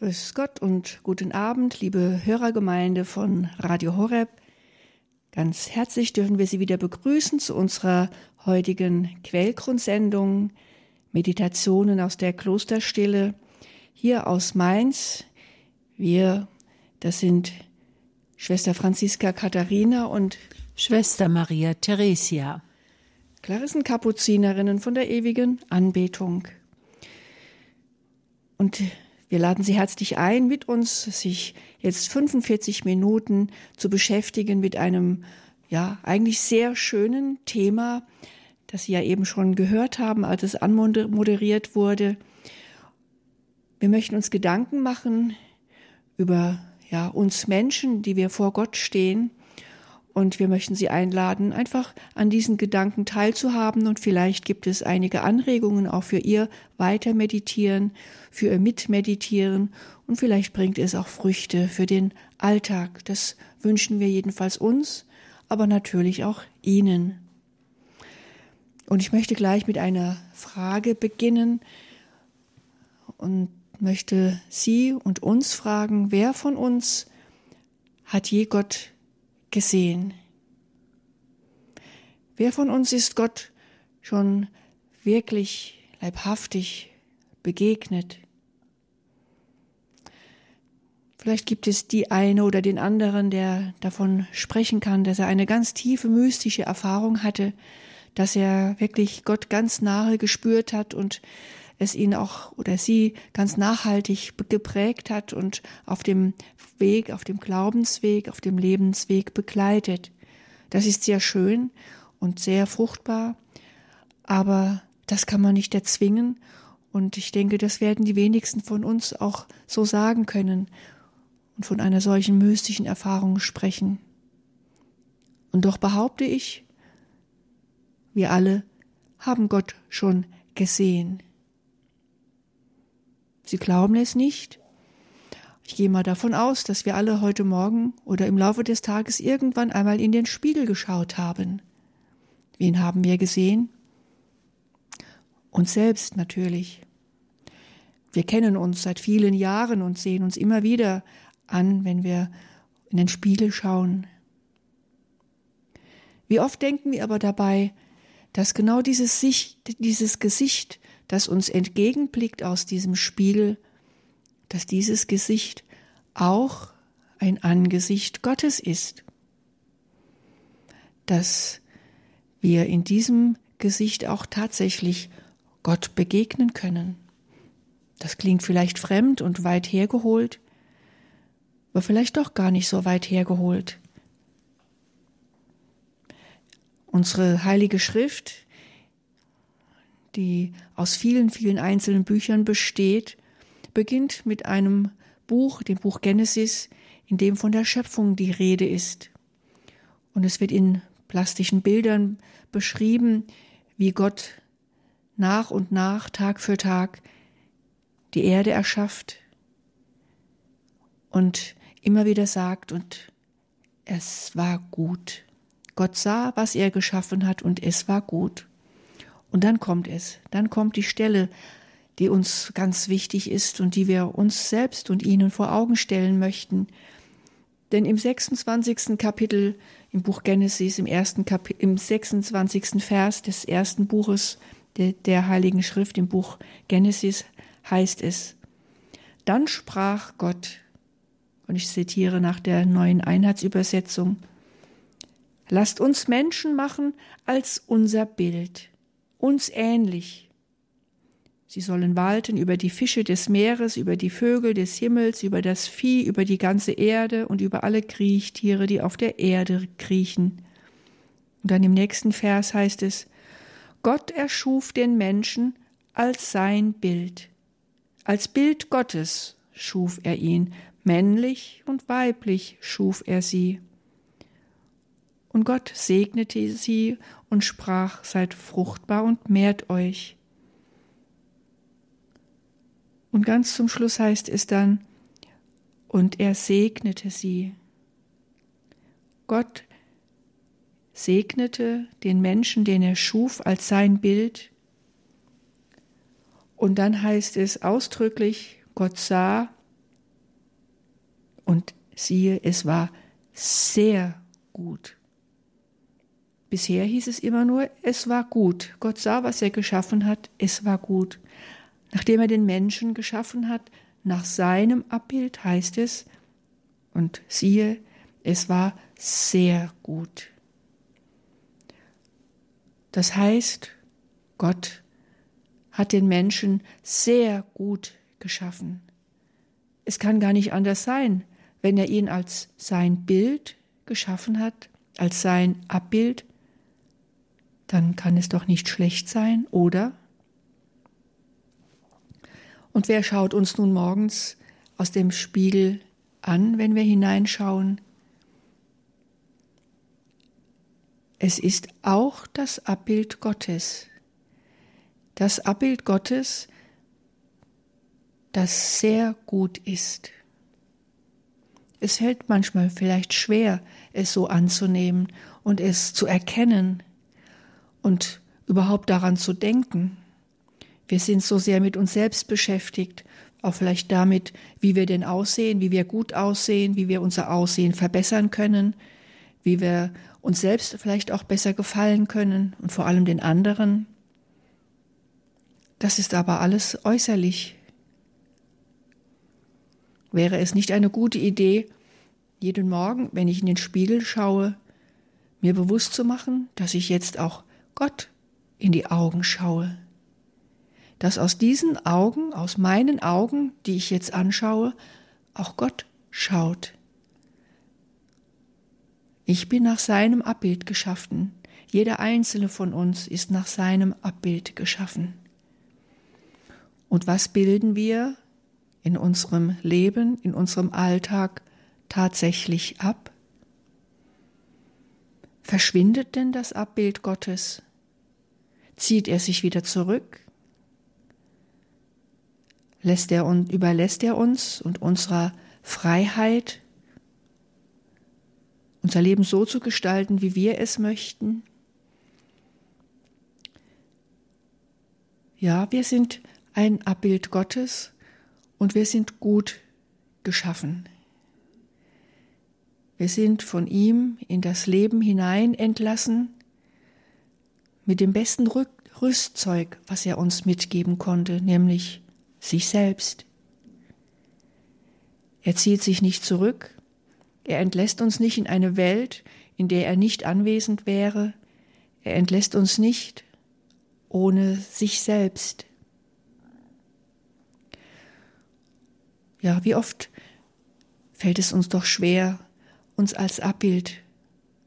Grüß Gott und guten Abend, liebe Hörergemeinde von Radio Horeb. Ganz herzlich dürfen wir Sie wieder begrüßen zu unserer heutigen Quellgrundsendung Meditationen aus der Klosterstille hier aus Mainz. Wir, das sind Schwester Franziska Katharina und Schwester Maria Theresia. Klarissenkapuzinerinnen von der ewigen Anbetung. Und wir laden Sie herzlich ein, mit uns sich jetzt 45 Minuten zu beschäftigen mit einem, ja, eigentlich sehr schönen Thema, das Sie ja eben schon gehört haben, als es anmoderiert wurde. Wir möchten uns Gedanken machen über, ja, uns Menschen, die wir vor Gott stehen und wir möchten Sie einladen, einfach an diesen Gedanken teilzuhaben. Und vielleicht gibt es einige Anregungen auch für Ihr Weitermeditieren, für Ihr Mitmeditieren. Und vielleicht bringt es auch Früchte für den Alltag. Das wünschen wir jedenfalls uns, aber natürlich auch Ihnen. Und ich möchte gleich mit einer Frage beginnen und möchte Sie und uns fragen, wer von uns hat je Gott gesehen? Wer von uns ist Gott schon wirklich leibhaftig begegnet? Vielleicht gibt es die eine oder den anderen, der davon sprechen kann, dass er eine ganz tiefe mystische Erfahrung hatte, dass er wirklich Gott ganz nahe gespürt hat und es ihn auch oder sie ganz nachhaltig geprägt hat und auf dem Weg, auf dem Glaubensweg, auf dem Lebensweg begleitet. Das ist sehr schön und sehr fruchtbar, aber das kann man nicht erzwingen und ich denke, das werden die wenigsten von uns auch so sagen können und von einer solchen mystischen Erfahrung sprechen. Und doch behaupte ich, wir alle haben Gott schon gesehen. Sie glauben es nicht? Ich gehe mal davon aus, dass wir alle heute Morgen oder im Laufe des Tages irgendwann einmal in den Spiegel geschaut haben. Wen haben wir gesehen? Uns selbst natürlich. Wir kennen uns seit vielen Jahren und sehen uns immer wieder an, wenn wir in den Spiegel schauen. Wie oft denken wir aber dabei, dass genau dieses, Sicht, dieses Gesicht das uns entgegenblickt aus diesem Spiegel, dass dieses Gesicht auch ein Angesicht Gottes ist, dass wir in diesem Gesicht auch tatsächlich Gott begegnen können. Das klingt vielleicht fremd und weit hergeholt, aber vielleicht doch gar nicht so weit hergeholt. Unsere heilige Schrift die aus vielen, vielen einzelnen Büchern besteht, beginnt mit einem Buch, dem Buch Genesis, in dem von der Schöpfung die Rede ist. Und es wird in plastischen Bildern beschrieben, wie Gott nach und nach, Tag für Tag, die Erde erschafft und immer wieder sagt, und es war gut. Gott sah, was er geschaffen hat, und es war gut. Und dann kommt es, dann kommt die Stelle, die uns ganz wichtig ist und die wir uns selbst und Ihnen vor Augen stellen möchten. Denn im 26. Kapitel im Buch Genesis, im ersten im 26. Vers des ersten Buches der, der Heiligen Schrift, im Buch Genesis, heißt es, dann sprach Gott, und ich zitiere nach der neuen Einheitsübersetzung, lasst uns Menschen machen als unser Bild uns ähnlich. Sie sollen walten über die Fische des Meeres, über die Vögel des Himmels, über das Vieh, über die ganze Erde und über alle Kriechtiere, die auf der Erde kriechen. Und dann im nächsten Vers heißt es, Gott erschuf den Menschen als sein Bild. Als Bild Gottes schuf er ihn, männlich und weiblich schuf er sie. Und Gott segnete sie und sprach, seid fruchtbar und mehrt euch. Und ganz zum Schluss heißt es dann, und er segnete sie. Gott segnete den Menschen, den er schuf, als sein Bild. Und dann heißt es ausdrücklich, Gott sah, Und siehe, es war sehr gut. Bisher hieß es immer nur, es war gut. Gott sah, was er geschaffen hat, es war gut. Nachdem er den Menschen geschaffen hat, nach seinem Abbild heißt es, und siehe, es war sehr gut. Das heißt, Gott hat den Menschen sehr gut geschaffen. Es kann gar nicht anders sein, wenn er ihn als sein Bild geschaffen hat, als sein Abbild, dann kann es doch nicht schlecht sein, oder? Und wer schaut uns nun morgens aus dem Spiegel an, wenn wir hineinschauen? Es ist auch das Abbild Gottes. Das Abbild Gottes, das sehr gut ist. Es fällt manchmal vielleicht schwer, es so anzunehmen und es zu erkennen und überhaupt daran zu denken. Wir sind so sehr mit uns selbst beschäftigt, auch vielleicht damit, wie wir denn aussehen, wie wir gut aussehen, wie wir unser Aussehen verbessern können, wie wir uns selbst vielleicht auch besser gefallen können und vor allem den anderen. Das ist aber alles äußerlich. Wäre es nicht eine gute Idee, jeden Morgen, wenn ich in den Spiegel schaue, mir bewusst zu machen, dass ich jetzt auch Gott in die Augen schaue? dass aus diesen Augen, aus meinen Augen, die ich jetzt anschaue, auch Gott schaut. Ich bin nach seinem Abbild geschaffen. Jeder einzelne von uns ist nach seinem Abbild geschaffen. Und was bilden wir in unserem Leben, in unserem Alltag tatsächlich ab? Verschwindet denn das Abbild Gottes? Zieht er sich wieder zurück? lässt er und überlässt er uns und unserer Freiheit, unser Leben so zu gestalten, wie wir es möchten. Ja, wir sind ein Abbild Gottes und wir sind gut geschaffen. Wir sind von ihm in das Leben hinein entlassen mit dem besten Rüstzeug, was er uns mitgeben konnte, nämlich sich selbst. Er zieht sich nicht zurück, er entlässt uns nicht in eine Welt, in der er nicht anwesend wäre, er entlässt uns nicht ohne sich selbst. Ja, wie oft fällt es uns doch schwer, uns als Abbild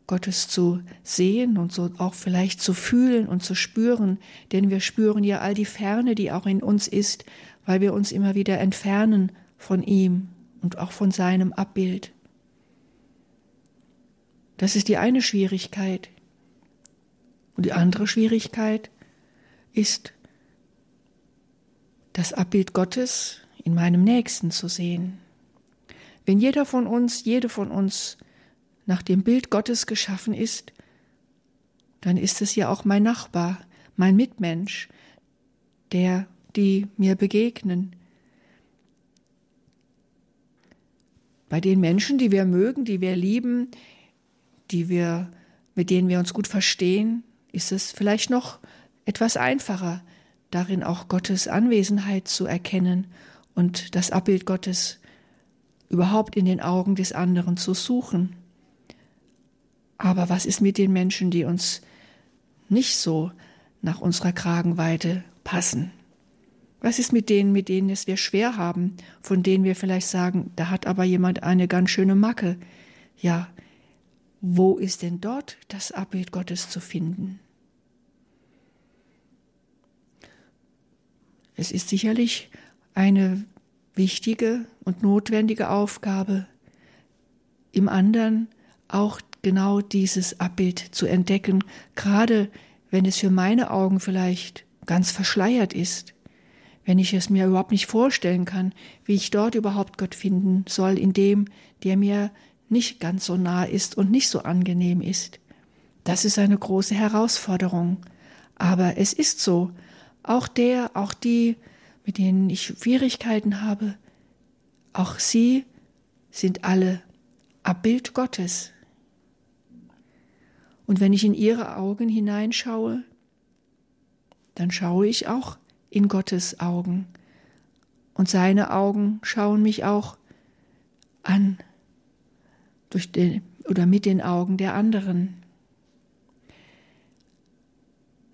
Gottes zu sehen und so auch vielleicht zu fühlen und zu spüren, denn wir spüren ja all die Ferne, die auch in uns ist, weil wir uns immer wieder entfernen von ihm und auch von seinem Abbild. Das ist die eine Schwierigkeit. Und die andere Schwierigkeit ist, das Abbild Gottes in meinem Nächsten zu sehen. Wenn jeder von uns, jede von uns nach dem Bild Gottes geschaffen ist, dann ist es ja auch mein Nachbar, mein Mitmensch, der die mir begegnen. Bei den Menschen, die wir mögen, die wir lieben, die wir, mit denen wir uns gut verstehen, ist es vielleicht noch etwas einfacher, darin auch Gottes Anwesenheit zu erkennen und das Abbild Gottes überhaupt in den Augen des anderen zu suchen. Aber was ist mit den Menschen, die uns nicht so nach unserer Kragenweite passen? Was ist mit denen, mit denen es wir schwer haben, von denen wir vielleicht sagen, da hat aber jemand eine ganz schöne Macke? Ja, wo ist denn dort das Abbild Gottes zu finden? Es ist sicherlich eine wichtige und notwendige Aufgabe, im anderen auch genau dieses Abbild zu entdecken, gerade wenn es für meine Augen vielleicht ganz verschleiert ist wenn ich es mir überhaupt nicht vorstellen kann, wie ich dort überhaupt Gott finden soll, in dem, der mir nicht ganz so nah ist und nicht so angenehm ist. Das ist eine große Herausforderung. Aber es ist so. Auch der, auch die, mit denen ich Schwierigkeiten habe, auch sie sind alle Abbild Gottes. Und wenn ich in ihre Augen hineinschaue, dann schaue ich auch in Gottes Augen. Und seine Augen schauen mich auch an durch den, oder mit den Augen der anderen.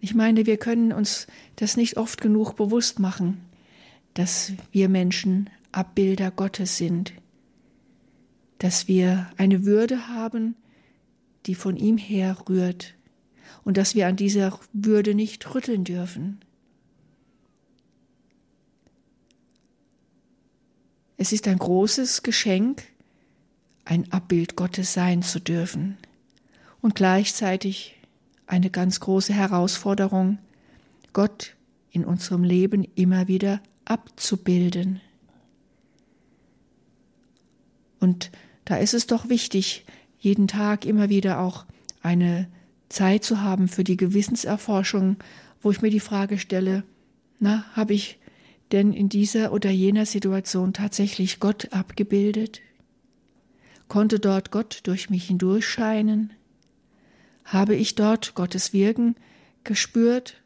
Ich meine, wir können uns das nicht oft genug bewusst machen, dass wir Menschen Abbilder Gottes sind, dass wir eine Würde haben, die von ihm herrührt und dass wir an dieser Würde nicht rütteln dürfen. Es ist ein großes Geschenk, ein Abbild Gottes sein zu dürfen und gleichzeitig eine ganz große Herausforderung, Gott in unserem Leben immer wieder abzubilden. Und da ist es doch wichtig, jeden Tag immer wieder auch eine Zeit zu haben für die Gewissenserforschung, wo ich mir die Frage stelle, na, habe ich denn in dieser oder jener Situation tatsächlich Gott abgebildet? Konnte dort Gott durch mich hindurchscheinen? Habe ich dort Gottes Wirken gespürt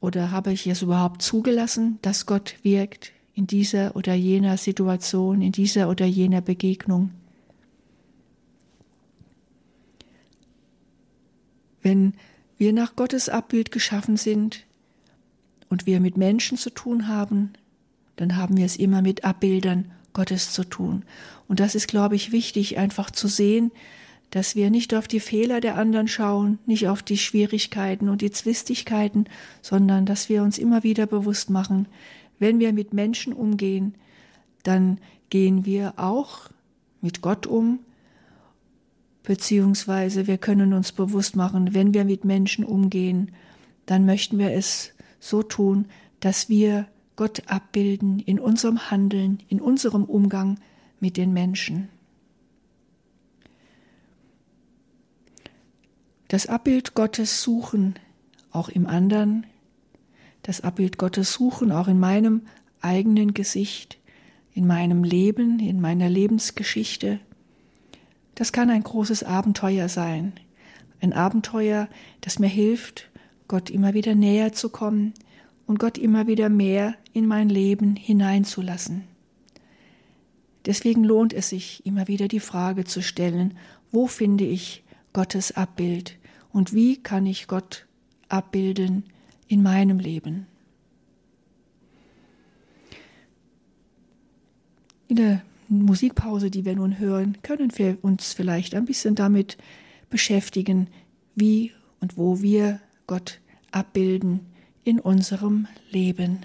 oder habe ich es überhaupt zugelassen, dass Gott wirkt in dieser oder jener Situation, in dieser oder jener Begegnung? Wenn wir nach Gottes Abbild geschaffen sind und wir mit Menschen zu tun haben, dann haben wir es immer mit Abbildern Gottes zu tun. Und das ist, glaube ich, wichtig, einfach zu sehen, dass wir nicht auf die Fehler der anderen schauen, nicht auf die Schwierigkeiten und die Zwistigkeiten, sondern dass wir uns immer wieder bewusst machen, wenn wir mit Menschen umgehen, dann gehen wir auch mit Gott um, beziehungsweise wir können uns bewusst machen, wenn wir mit Menschen umgehen, dann möchten wir es so tun, dass wir Gott abbilden in unserem Handeln, in unserem Umgang mit den Menschen. Das Abbild Gottes suchen, auch im anderen, das Abbild Gottes suchen, auch in meinem eigenen Gesicht, in meinem Leben, in meiner Lebensgeschichte, das kann ein großes Abenteuer sein. Ein Abenteuer, das mir hilft, Gott immer wieder näher zu kommen und Gott immer wieder mehr in mein Leben hineinzulassen. Deswegen lohnt es sich, immer wieder die Frage zu stellen, wo finde ich Gottes Abbild und wie kann ich Gott abbilden in meinem Leben. In der Musikpause, die wir nun hören, können wir uns vielleicht ein bisschen damit beschäftigen, wie und wo wir Gott abbilden in unserem Leben.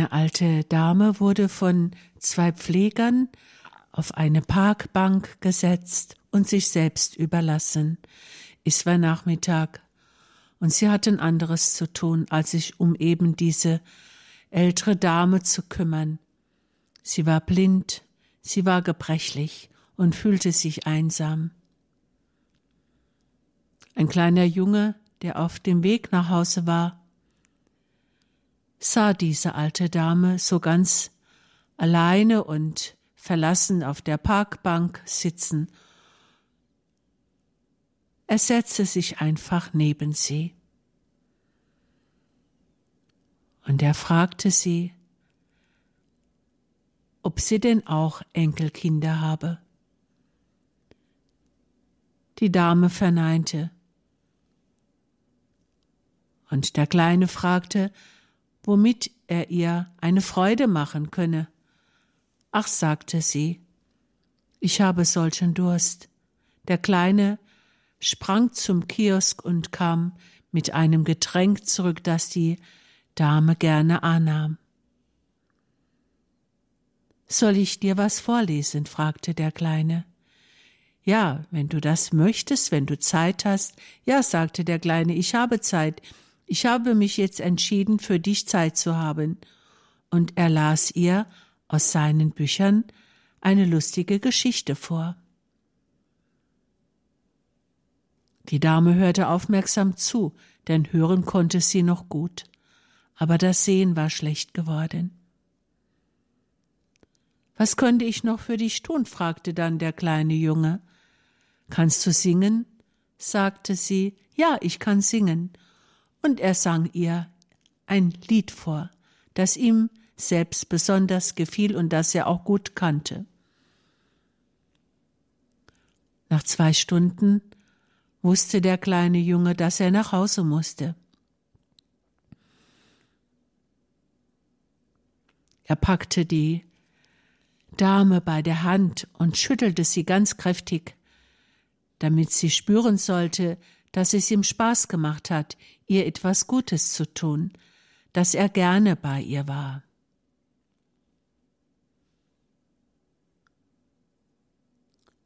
Eine alte Dame wurde von zwei Pflegern auf eine Parkbank gesetzt und sich selbst überlassen. Es war Nachmittag, und sie hatten anderes zu tun, als sich um eben diese ältere Dame zu kümmern. Sie war blind, sie war gebrechlich und fühlte sich einsam. Ein kleiner Junge, der auf dem Weg nach Hause war, sah diese alte Dame so ganz alleine und verlassen auf der Parkbank sitzen. Er setzte sich einfach neben sie. Und er fragte sie, ob sie denn auch Enkelkinder habe. Die Dame verneinte. Und der Kleine fragte, womit er ihr eine Freude machen könne. Ach, sagte sie, ich habe solchen Durst. Der Kleine sprang zum Kiosk und kam mit einem Getränk zurück, das die Dame gerne annahm. Soll ich dir was vorlesen? fragte der Kleine. Ja, wenn du das möchtest, wenn du Zeit hast. Ja, sagte der Kleine, ich habe Zeit. Ich habe mich jetzt entschieden, für dich Zeit zu haben. Und er las ihr aus seinen Büchern eine lustige Geschichte vor. Die Dame hörte aufmerksam zu, denn hören konnte sie noch gut, aber das Sehen war schlecht geworden. Was könnte ich noch für dich tun? fragte dann der kleine Junge. Kannst du singen? sagte sie. Ja, ich kann singen. Und er sang ihr ein Lied vor, das ihm selbst besonders gefiel und das er auch gut kannte. Nach zwei Stunden wusste der kleine Junge, dass er nach Hause musste. Er packte die Dame bei der Hand und schüttelte sie ganz kräftig, damit sie spüren sollte, dass es ihm Spaß gemacht hat, ihr etwas Gutes zu tun, dass er gerne bei ihr war.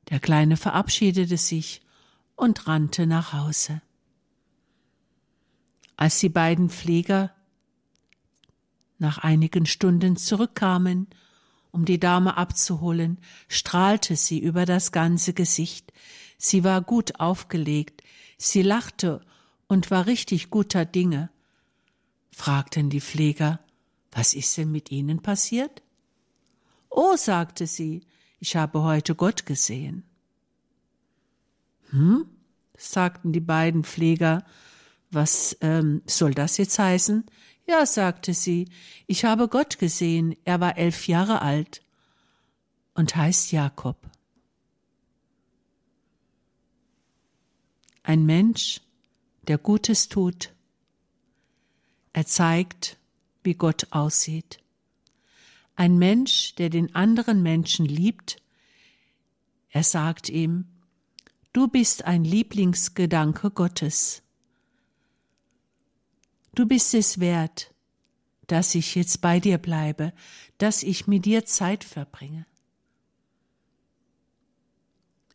Der Kleine verabschiedete sich und rannte nach Hause. Als die beiden Pfleger nach einigen Stunden zurückkamen um die Dame abzuholen, strahlte sie über das ganze Gesicht. Sie war gut aufgelegt, sie lachte und war richtig guter Dinge. Fragten die Pfleger, was ist denn mit Ihnen passiert? Oh, sagte sie, ich habe heute Gott gesehen. Hm? sagten die beiden Pfleger, was ähm, soll das jetzt heißen? Ja, sagte sie, ich habe Gott gesehen, er war elf Jahre alt und heißt Jakob. Ein Mensch, der Gutes tut. Er zeigt, wie Gott aussieht. Ein Mensch, der den anderen Menschen liebt. Er sagt ihm, du bist ein Lieblingsgedanke Gottes. Du bist es wert, dass ich jetzt bei dir bleibe, dass ich mit dir Zeit verbringe.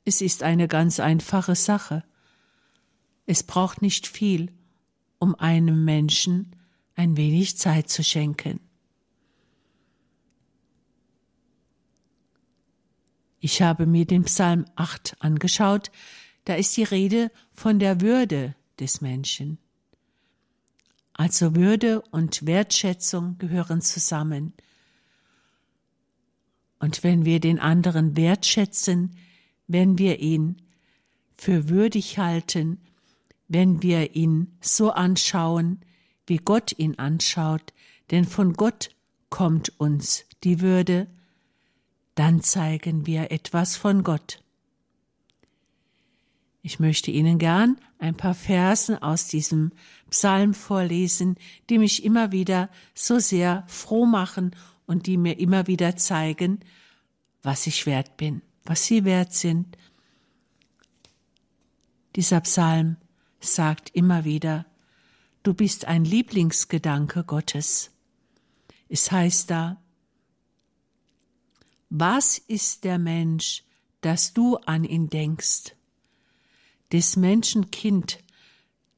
Es ist eine ganz einfache Sache. Es braucht nicht viel, um einem Menschen ein wenig Zeit zu schenken. Ich habe mir den Psalm 8 angeschaut, da ist die Rede von der Würde des Menschen. Also Würde und Wertschätzung gehören zusammen. Und wenn wir den anderen wertschätzen, wenn wir ihn für würdig halten, wenn wir ihn so anschauen, wie Gott ihn anschaut, denn von Gott kommt uns die Würde, dann zeigen wir etwas von Gott. Ich möchte Ihnen gern ein paar Versen aus diesem Psalm vorlesen, die mich immer wieder so sehr froh machen und die mir immer wieder zeigen, was ich wert bin, was Sie wert sind. Dieser Psalm sagt immer wieder, du bist ein Lieblingsgedanke Gottes. Es heißt da, was ist der Mensch, dass du an ihn denkst? des Menschen Kind,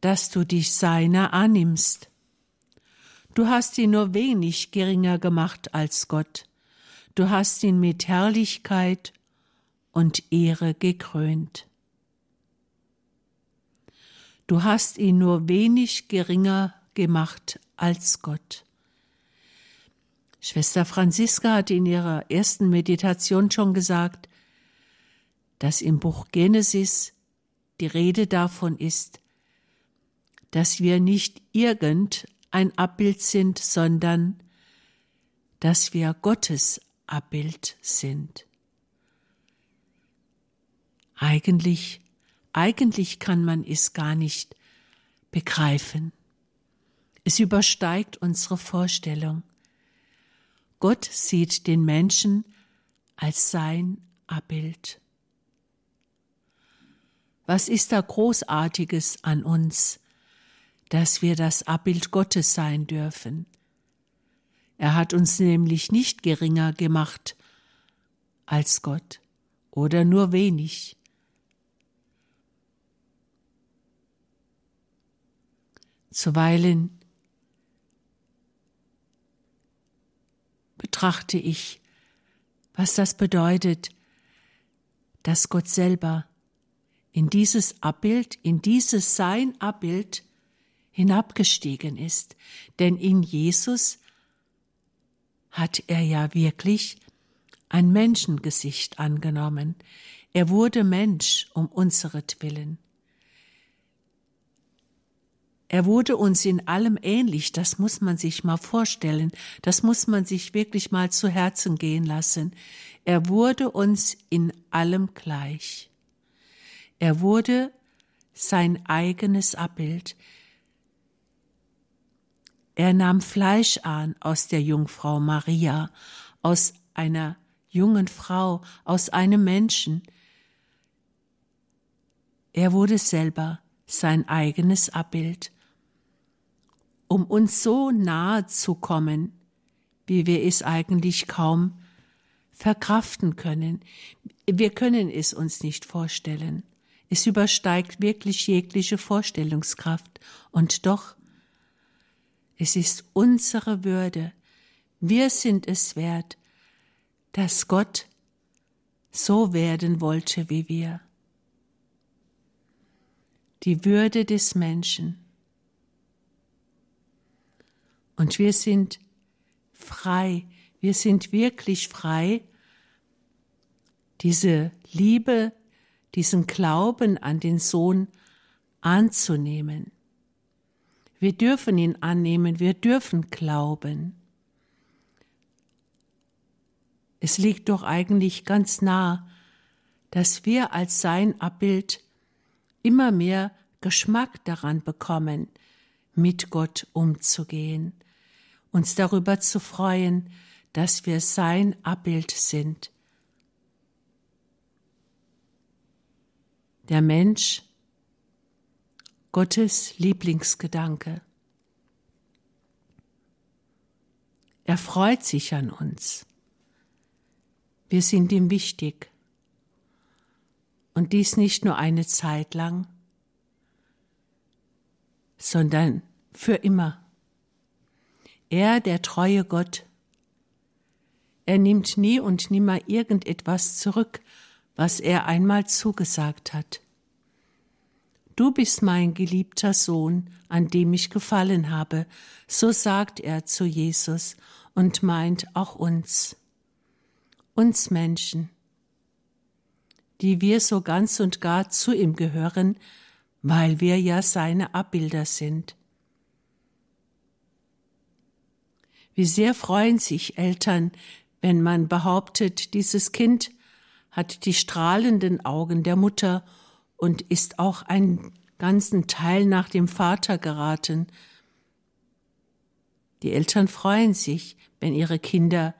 dass du dich seiner annimmst. Du hast ihn nur wenig geringer gemacht als Gott. Du hast ihn mit Herrlichkeit und Ehre gekrönt. Du hast ihn nur wenig geringer gemacht als Gott. Schwester Franziska hat in ihrer ersten Meditation schon gesagt, dass im Buch Genesis die Rede davon ist, dass wir nicht irgendein Abbild sind, sondern dass wir Gottes Abbild sind. Eigentlich, eigentlich kann man es gar nicht begreifen. Es übersteigt unsere Vorstellung. Gott sieht den Menschen als sein Abbild. Was ist da Großartiges an uns, dass wir das Abbild Gottes sein dürfen? Er hat uns nämlich nicht geringer gemacht als Gott oder nur wenig. Zuweilen betrachte ich, was das bedeutet, dass Gott selber in dieses Abbild, in dieses Sein Abbild hinabgestiegen ist. Denn in Jesus hat er ja wirklich ein Menschengesicht angenommen. Er wurde Mensch um unseretwillen. Er wurde uns in allem ähnlich, das muss man sich mal vorstellen, das muss man sich wirklich mal zu Herzen gehen lassen. Er wurde uns in allem gleich. Er wurde sein eigenes Abbild. Er nahm Fleisch an aus der Jungfrau Maria, aus einer jungen Frau, aus einem Menschen. Er wurde selber sein eigenes Abbild um uns so nahe zu kommen, wie wir es eigentlich kaum verkraften können. Wir können es uns nicht vorstellen. Es übersteigt wirklich jegliche Vorstellungskraft. Und doch, es ist unsere Würde. Wir sind es wert, dass Gott so werden wollte wie wir. Die Würde des Menschen und wir sind frei, wir sind wirklich frei, diese Liebe, diesen Glauben an den Sohn anzunehmen. Wir dürfen ihn annehmen, wir dürfen glauben. Es liegt doch eigentlich ganz nah, dass wir als sein Abbild immer mehr Geschmack daran bekommen, mit Gott umzugehen uns darüber zu freuen, dass wir sein Abbild sind. Der Mensch, Gottes Lieblingsgedanke. Er freut sich an uns. Wir sind ihm wichtig. Und dies nicht nur eine Zeit lang, sondern für immer. Er, der treue Gott, er nimmt nie und nimmer irgendetwas zurück, was er einmal zugesagt hat. Du bist mein geliebter Sohn, an dem ich gefallen habe, so sagt er zu Jesus und meint auch uns, uns Menschen, die wir so ganz und gar zu ihm gehören, weil wir ja seine Abbilder sind. Wie sehr freuen sich Eltern, wenn man behauptet, dieses Kind hat die strahlenden Augen der Mutter und ist auch einen ganzen Teil nach dem Vater geraten. Die Eltern freuen sich, wenn ihre Kinder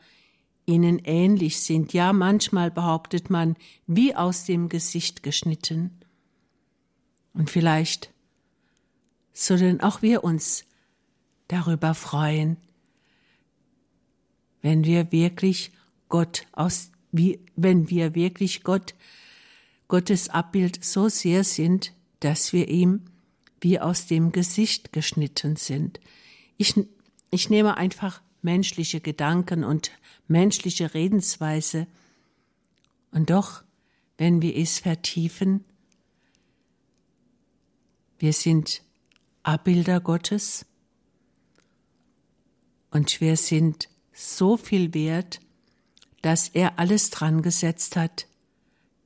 ihnen ähnlich sind, ja manchmal behauptet man, wie aus dem Gesicht geschnitten. Und vielleicht sollen auch wir uns darüber freuen, wenn wir wirklich Gott aus, wie, wenn wir wirklich Gott, Gottes Abbild so sehr sind, dass wir ihm wie aus dem Gesicht geschnitten sind. Ich, ich nehme einfach menschliche Gedanken und menschliche Redensweise. Und doch, wenn wir es vertiefen, wir sind Abbilder Gottes und wir sind so viel wert, dass er alles dran gesetzt hat,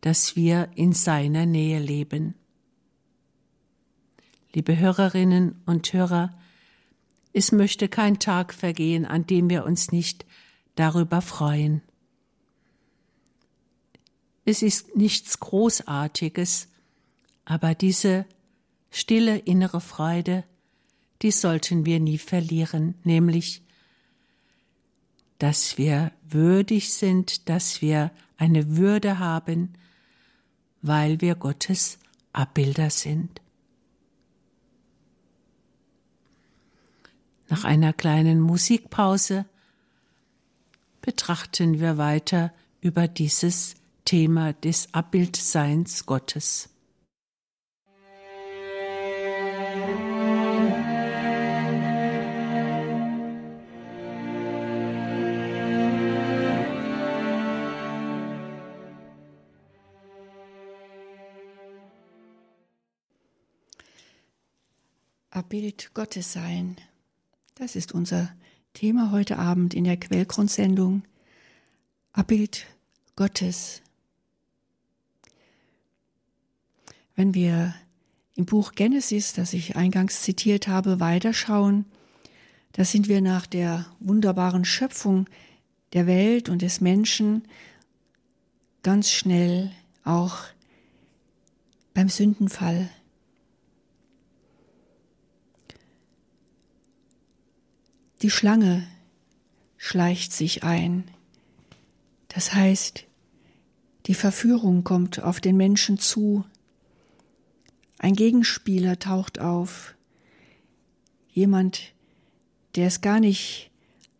dass wir in seiner Nähe leben. Liebe Hörerinnen und Hörer, es möchte kein Tag vergehen, an dem wir uns nicht darüber freuen. Es ist nichts Großartiges, aber diese stille innere Freude, die sollten wir nie verlieren, nämlich, dass wir würdig sind, dass wir eine Würde haben, weil wir Gottes Abbilder sind. Nach einer kleinen Musikpause betrachten wir weiter über dieses Thema des Abbildseins Gottes. Abbild Gottes sein. Das ist unser Thema heute Abend in der Quellgrundsendung. Abbild Gottes. Wenn wir im Buch Genesis, das ich eingangs zitiert habe, weiterschauen, da sind wir nach der wunderbaren Schöpfung der Welt und des Menschen ganz schnell auch beim Sündenfall Die Schlange schleicht sich ein. Das heißt, die Verführung kommt auf den Menschen zu. Ein Gegenspieler taucht auf. Jemand, der es gar nicht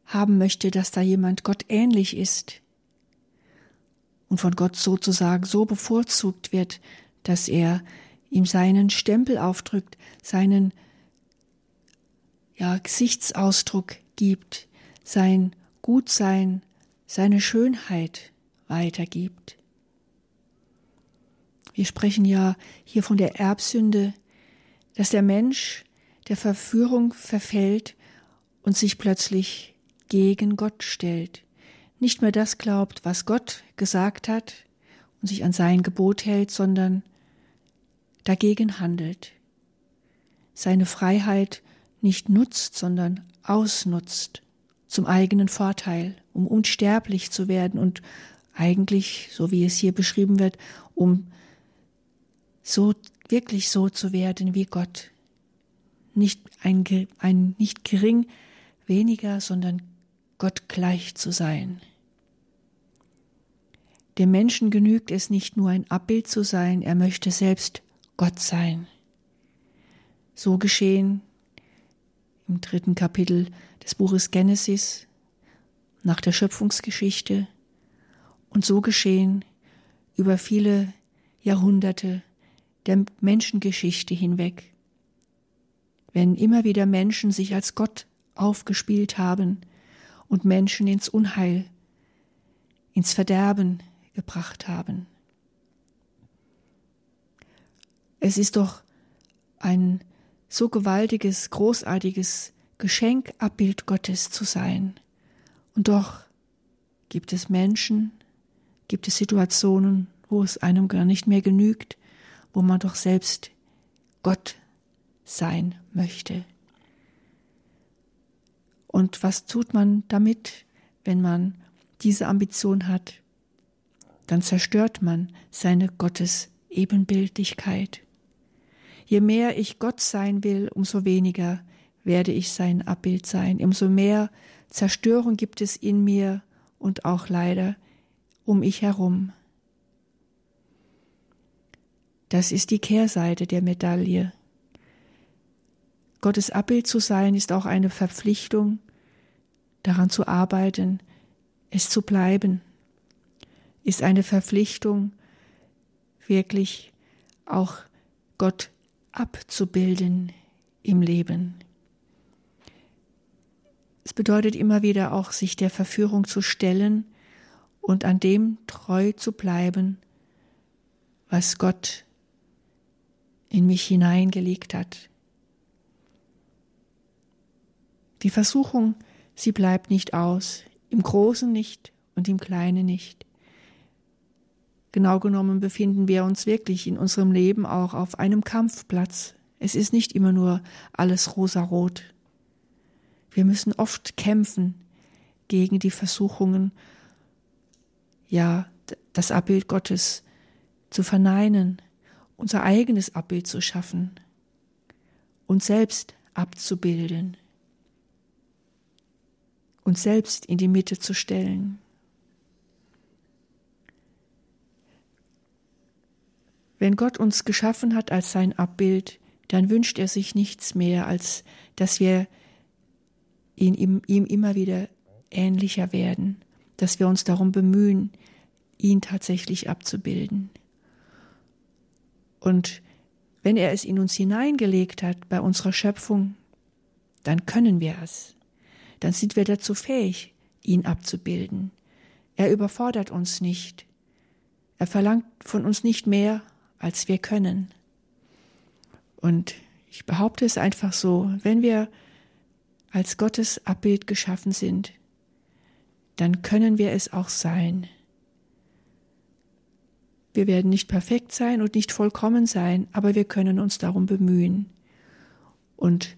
haben möchte, dass da jemand Gott ähnlich ist und von Gott sozusagen so bevorzugt wird, dass er ihm seinen Stempel aufdrückt, seinen ja, Gesichtsausdruck gibt, sein Gutsein, seine Schönheit weitergibt. Wir sprechen ja hier von der Erbsünde, dass der Mensch der Verführung verfällt und sich plötzlich gegen Gott stellt, nicht mehr das glaubt, was Gott gesagt hat und sich an sein Gebot hält, sondern dagegen handelt, seine Freiheit nicht nutzt, sondern ausnutzt zum eigenen Vorteil, um unsterblich zu werden und eigentlich, so wie es hier beschrieben wird, um so wirklich so zu werden wie Gott. Nicht ein, ein nicht gering weniger, sondern Gott gleich zu sein. Dem Menschen genügt es nicht nur ein Abbild zu sein, er möchte selbst Gott sein. So geschehen im dritten Kapitel des Buches Genesis nach der Schöpfungsgeschichte und so geschehen über viele Jahrhunderte der Menschengeschichte hinweg. Wenn immer wieder Menschen sich als Gott aufgespielt haben und Menschen ins Unheil, ins Verderben gebracht haben. Es ist doch ein so gewaltiges, großartiges Geschenk, Abbild Gottes zu sein. Und doch gibt es Menschen, gibt es Situationen, wo es einem gar nicht mehr genügt, wo man doch selbst Gott sein möchte. Und was tut man damit, wenn man diese Ambition hat? Dann zerstört man seine Gottes Ebenbildlichkeit. Je mehr ich Gott sein will, umso weniger werde ich sein Abbild sein. Umso mehr Zerstörung gibt es in mir und auch leider um mich herum. Das ist die Kehrseite der Medaille. Gottes Abbild zu sein ist auch eine Verpflichtung, daran zu arbeiten, es zu bleiben, ist eine Verpflichtung, wirklich auch Gott abzubilden im Leben. Es bedeutet immer wieder auch, sich der Verführung zu stellen und an dem treu zu bleiben, was Gott in mich hineingelegt hat. Die Versuchung, sie bleibt nicht aus, im Großen nicht und im Kleinen nicht. Genau genommen befinden wir uns wirklich in unserem Leben auch auf einem Kampfplatz. Es ist nicht immer nur alles rosarot. Wir müssen oft kämpfen gegen die Versuchungen, ja, das Abbild Gottes zu verneinen, unser eigenes Abbild zu schaffen, uns selbst abzubilden, uns selbst in die Mitte zu stellen. Wenn Gott uns geschaffen hat als sein Abbild, dann wünscht er sich nichts mehr, als dass wir ihn, ihm, ihm immer wieder ähnlicher werden, dass wir uns darum bemühen, ihn tatsächlich abzubilden. Und wenn er es in uns hineingelegt hat bei unserer Schöpfung, dann können wir es. Dann sind wir dazu fähig, ihn abzubilden. Er überfordert uns nicht. Er verlangt von uns nicht mehr, als wir können. Und ich behaupte es einfach so, wenn wir als Gottes Abbild geschaffen sind, dann können wir es auch sein. Wir werden nicht perfekt sein und nicht vollkommen sein, aber wir können uns darum bemühen. Und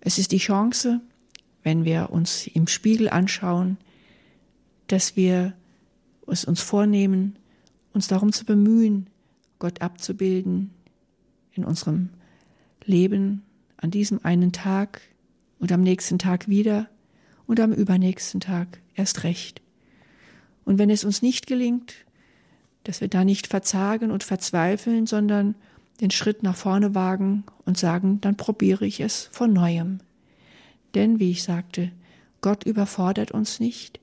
es ist die Chance, wenn wir uns im Spiegel anschauen, dass wir es uns vornehmen, uns darum zu bemühen, Gott abzubilden in unserem Leben an diesem einen Tag und am nächsten Tag wieder und am übernächsten Tag erst recht. Und wenn es uns nicht gelingt, dass wir da nicht verzagen und verzweifeln, sondern den Schritt nach vorne wagen und sagen, dann probiere ich es von neuem. Denn, wie ich sagte, Gott überfordert uns nicht,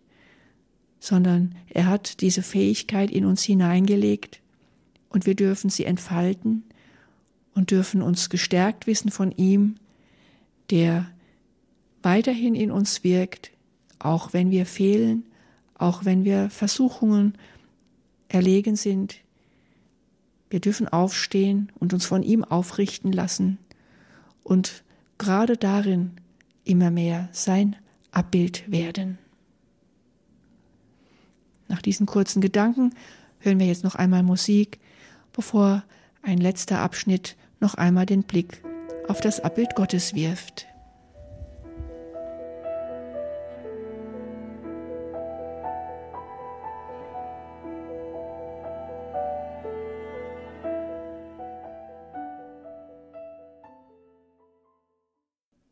sondern er hat diese Fähigkeit in uns hineingelegt und wir dürfen sie entfalten und dürfen uns gestärkt wissen von ihm, der weiterhin in uns wirkt, auch wenn wir fehlen, auch wenn wir Versuchungen erlegen sind. Wir dürfen aufstehen und uns von ihm aufrichten lassen und gerade darin immer mehr sein Abbild werden. Nach diesen kurzen Gedanken hören wir jetzt noch einmal Musik, bevor ein letzter Abschnitt noch einmal den Blick auf das Abbild Gottes wirft.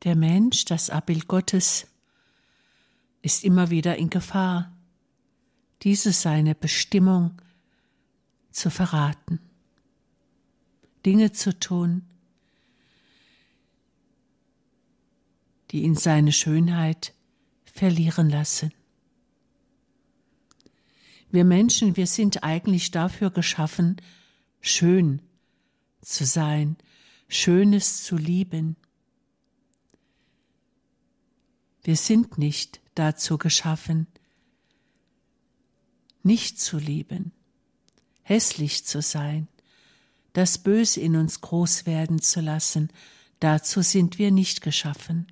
Der Mensch, das Abbild Gottes, ist immer wieder in Gefahr, diese seine Bestimmung zu verraten, Dinge zu tun, die ihn seine Schönheit verlieren lassen. Wir Menschen, wir sind eigentlich dafür geschaffen, schön zu sein, Schönes zu lieben, wir sind nicht dazu geschaffen, nicht zu lieben, hässlich zu sein, das Böse in uns groß werden zu lassen, dazu sind wir nicht geschaffen.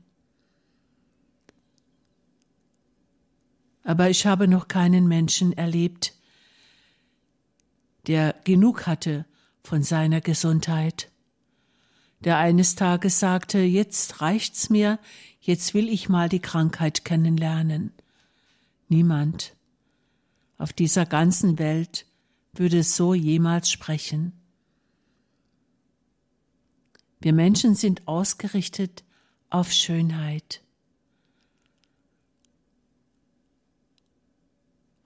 Aber ich habe noch keinen Menschen erlebt, der genug hatte von seiner Gesundheit, der eines Tages sagte, jetzt reicht's mir, jetzt will ich mal die Krankheit kennenlernen. Niemand auf dieser ganzen Welt würde so jemals sprechen. Wir Menschen sind ausgerichtet auf Schönheit.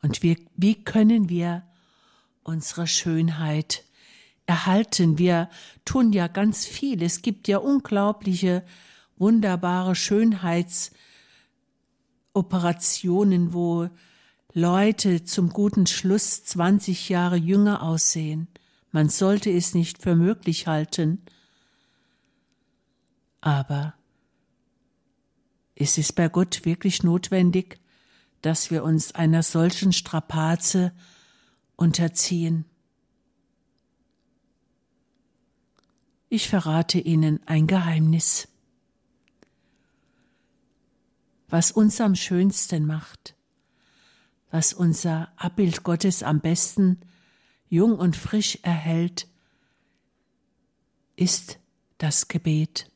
Und wir, wie können wir unsere Schönheit erhalten? Wir tun ja ganz viel. Es gibt ja unglaubliche wunderbare Schönheitsoperationen, wo Leute zum guten Schluss 20 Jahre jünger aussehen. Man sollte es nicht für möglich halten. Aber ist es bei Gott wirklich notwendig, dass wir uns einer solchen Strapaze unterziehen. Ich verrate Ihnen ein Geheimnis. Was uns am schönsten macht, was unser Abbild Gottes am besten jung und frisch erhält, ist das Gebet.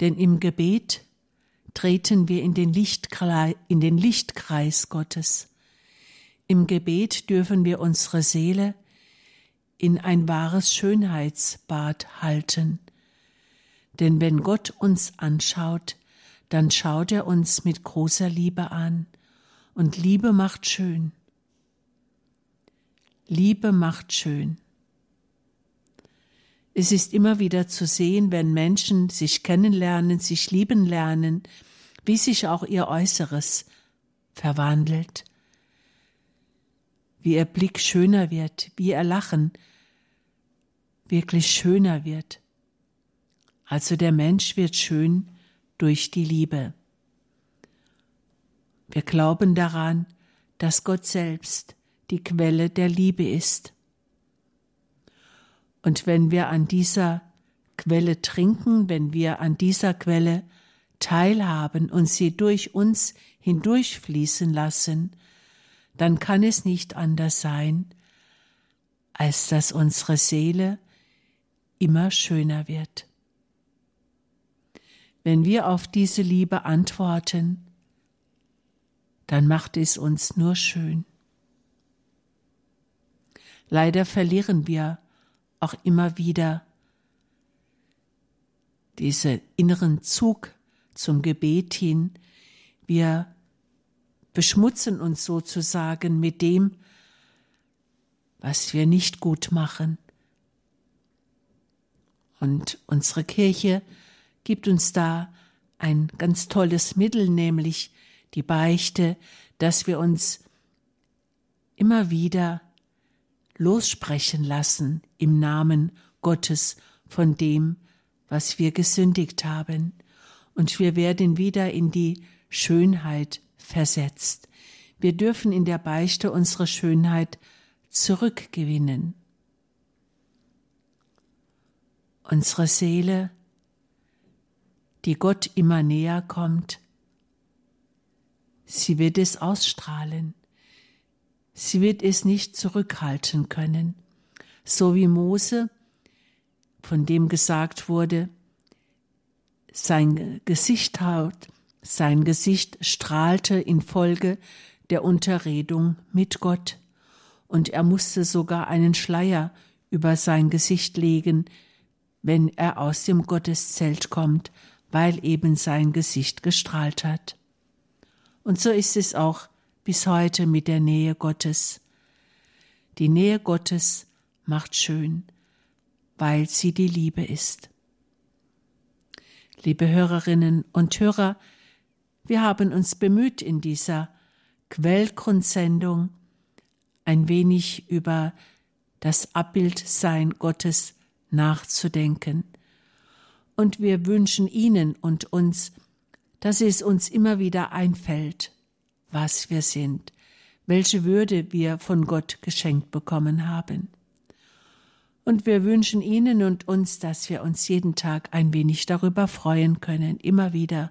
Denn im Gebet treten wir in den, Lichtkreis, in den Lichtkreis Gottes. Im Gebet dürfen wir unsere Seele in ein wahres Schönheitsbad halten. Denn wenn Gott uns anschaut, dann schaut er uns mit großer Liebe an, und Liebe macht schön. Liebe macht schön. Es ist immer wieder zu sehen, wenn Menschen sich kennenlernen, sich lieben lernen, wie sich auch ihr Äußeres verwandelt, wie ihr Blick schöner wird, wie ihr Lachen wirklich schöner wird. Also der Mensch wird schön durch die Liebe. Wir glauben daran, dass Gott selbst die Quelle der Liebe ist. Und wenn wir an dieser Quelle trinken, wenn wir an dieser Quelle teilhaben und sie durch uns hindurchfließen lassen, dann kann es nicht anders sein, als dass unsere Seele immer schöner wird. Wenn wir auf diese Liebe antworten, dann macht es uns nur schön. Leider verlieren wir auch immer wieder diesen inneren Zug zum Gebet hin. Wir beschmutzen uns sozusagen mit dem, was wir nicht gut machen. Und unsere Kirche gibt uns da ein ganz tolles Mittel, nämlich die Beichte, dass wir uns immer wieder lossprechen lassen im Namen Gottes von dem, was wir gesündigt haben, und wir werden wieder in die Schönheit versetzt. Wir dürfen in der Beichte unsere Schönheit zurückgewinnen. Unsere Seele, die Gott immer näher kommt, sie wird es ausstrahlen. Sie wird es nicht zurückhalten können, so wie Mose, von dem gesagt wurde, sein Gesicht haut, sein Gesicht strahlte infolge der Unterredung mit Gott, und er musste sogar einen Schleier über sein Gesicht legen, wenn er aus dem Gotteszelt kommt, weil eben sein Gesicht gestrahlt hat. Und so ist es auch bis heute mit der Nähe Gottes. Die Nähe Gottes macht schön, weil sie die Liebe ist. Liebe Hörerinnen und Hörer, wir haben uns bemüht, in dieser Quellgrundsendung ein wenig über das Abbildsein Gottes nachzudenken. Und wir wünschen Ihnen und uns, dass es uns immer wieder einfällt, was wir sind, welche Würde wir von Gott geschenkt bekommen haben. Und wir wünschen Ihnen und uns, dass wir uns jeden Tag ein wenig darüber freuen können, immer wieder.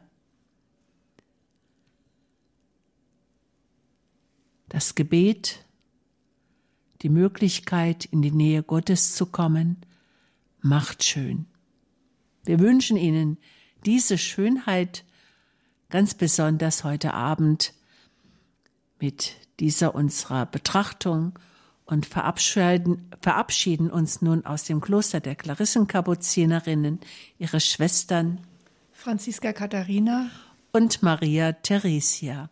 Das Gebet, die Möglichkeit, in die Nähe Gottes zu kommen, macht schön. Wir wünschen Ihnen diese Schönheit ganz besonders heute Abend mit dieser unserer Betrachtung und verabschieden, verabschieden uns nun aus dem Kloster der Klarissenkapuzinerinnen, ihre Schwestern Franziska Katharina und Maria Theresia.